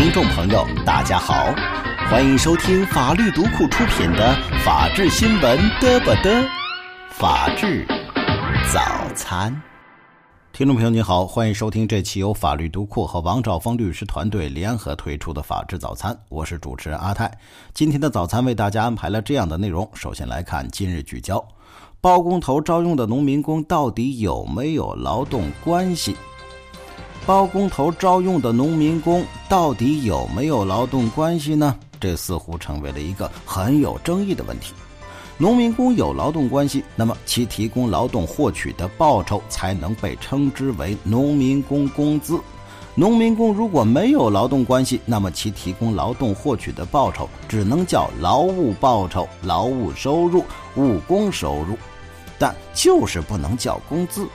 听众朋友，大家好，欢迎收听法律读库出品的《法治新闻嘚不嘚》，法治早餐。听众朋友您好，欢迎收听这期由法律读库和王兆峰律师团队联合推出的《法治早餐》，我是主持人阿泰。今天的早餐为大家安排了这样的内容：首先来看今日聚焦，包工头招用的农民工到底有没有劳动关系？包工头招用的农民工到底有没有劳动关系呢？这似乎成为了一个很有争议的问题。农民工有劳动关系，那么其提供劳动获取的报酬才能被称之为农民工工资。农民工如果没有劳动关系，那么其提供劳动获取的报酬只能叫劳务报酬、劳务收入、务工收入，但就是不能叫工资。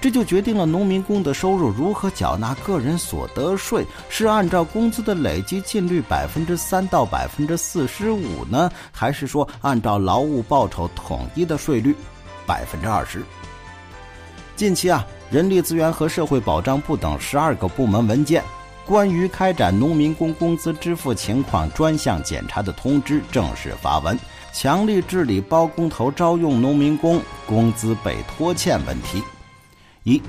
这就决定了农民工的收入如何缴纳个人所得税，是按照工资的累计净率百分之三到百分之四十五呢，还是说按照劳务报酬统一的税率百分之二十？近期啊，人力资源和社会保障部等十二个部门文件关于开展农民工工资支付情况专项检查的通知正式发文，强力治理包工头招用农民工工资被拖欠问题。一、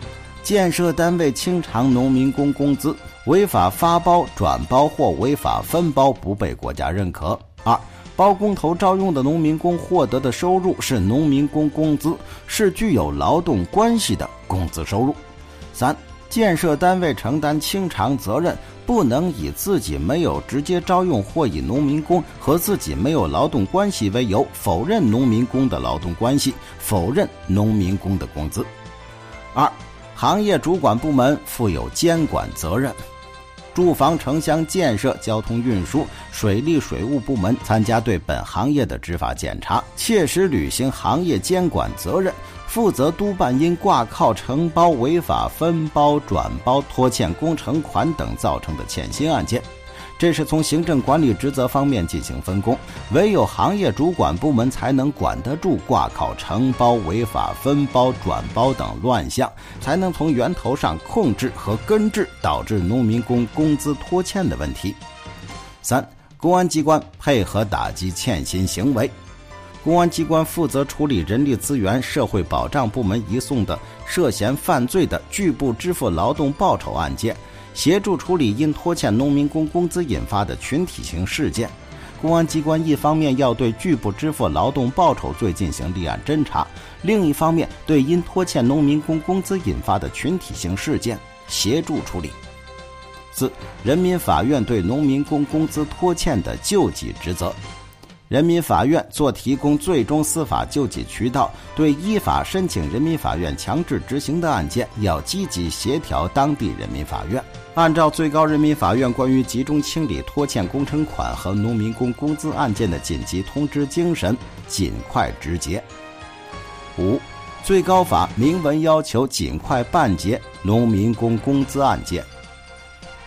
建设单位清偿农民工工资，违法发包、转包或违法分包不被国家认可。二、包工头招用的农民工获得的收入是农民工工资，是具有劳动关系的工资收入。三、建设单位承担清偿责任，不能以自己没有直接招用或以农民工和自己没有劳动关系为由，否认农民工的劳动关系，否认农民工的工资。二、行业主管部门负有监管责任，住房城乡建设、交通运输、水利水务部门参加对本行业的执法检查，切实履行行业监管责任，负责督办因挂靠承包、违法分包、转包、拖欠工程款等造成的欠薪案件。这是从行政管理职责方面进行分工，唯有行业主管部门才能管得住挂靠承包、违法分包、转包等乱象，才能从源头上控制和根治导致农民工工资拖欠的问题。三、公安机关配合打击欠薪行为，公安机关负责处理人力资源社会保障部门移送的涉嫌犯罪的拒不支付劳动报酬案件。协助处理因拖欠农民工工资引发的群体性事件，公安机关一方面要对拒不支付劳动报酬罪进行立案侦查，另一方面对因拖欠农民工工资引发的群体性事件协助处理。四、人民法院对农民工工资拖欠的救济职责。人民法院做提供最终司法救济渠道，对依法申请人民法院强制执行的案件，要积极协调当地人民法院，按照最高人民法院关于集中清理拖欠工程款和农民工工资案件的紧急通知精神，尽快执结。五，最高法明文要求尽快办结农民工工资案件。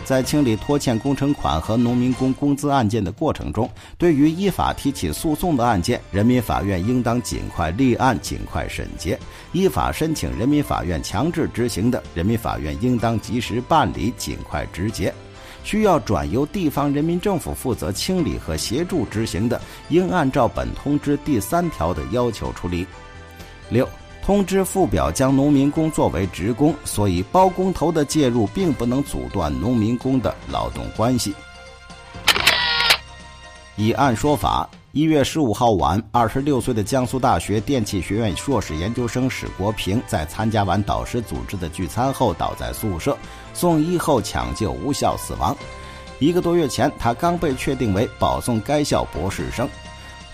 在清理拖欠工程款和农民工工资案件的过程中，对于依法提起诉讼的案件，人民法院应当尽快立案、尽快审结；依法申请人民法院强制执行的，人民法院应当及时办理、尽快执结；需要转由地方人民政府负责清理和协助执行的，应按照本通知第三条的要求处理。六。通知附表将农民工作为职工，所以包工头的介入并不能阻断农民工的劳动关系。以案说法，一月十五号晚，二十六岁的江苏大学电气学院硕士研究生史国平在参加完导师组织的聚餐后倒在宿舍，送医后抢救无效死亡。一个多月前，他刚被确定为保送该校博士生。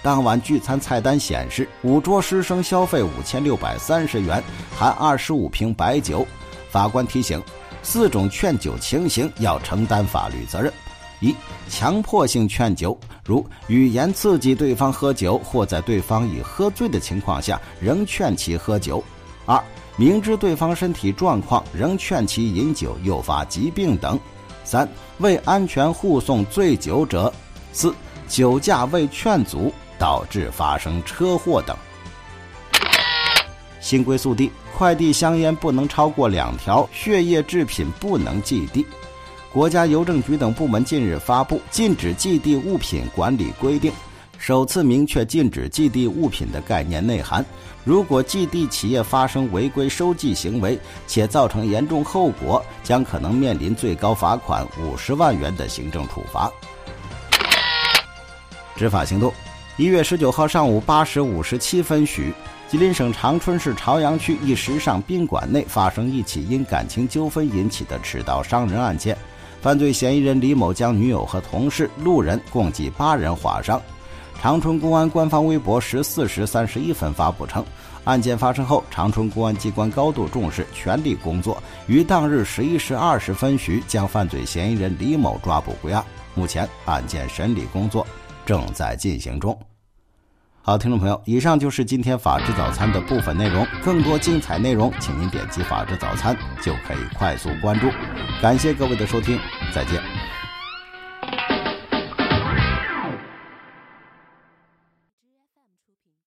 当晚聚餐菜单显示，五桌师生消费五千六百三十元，含二十五瓶白酒。法官提醒：四种劝酒情形要承担法律责任：一、强迫性劝酒，如语言刺激对方喝酒，或在对方已喝醉的情况下仍劝其喝酒；二、明知对方身体状况仍劝其饮酒，诱发疾病等；三、为安全护送醉酒者；四、酒驾未劝阻。导致发生车祸等。新规速递：快递香烟不能超过两条，血液制品不能寄递。国家邮政局等部门近日发布《禁止寄递物品管理规定》，首次明确禁止寄递物品的概念内涵。如果寄递企业发生违规收寄行为，且造成严重后果，将可能面临最高罚款五十万元的行政处罚。执法行动：一月十九号上午八时五十七分许。吉林省长春市朝阳区一时尚宾馆内发生一起因感情纠纷引起的持刀伤人案件，犯罪嫌疑人李某将女友和同事、路人共计八人划伤。长春公安官方微博十四时三十一分发布称，案件发生后，长春公安机关高度重视，全力工作，于当日十一时二十分许将犯罪嫌疑人李某抓捕归案。目前案件审理工作正在进行中。好，听众朋友，以上就是今天法治早餐的部分内容。更多精彩内容，请您点击法治早餐就可以快速关注。感谢各位的收听，再见。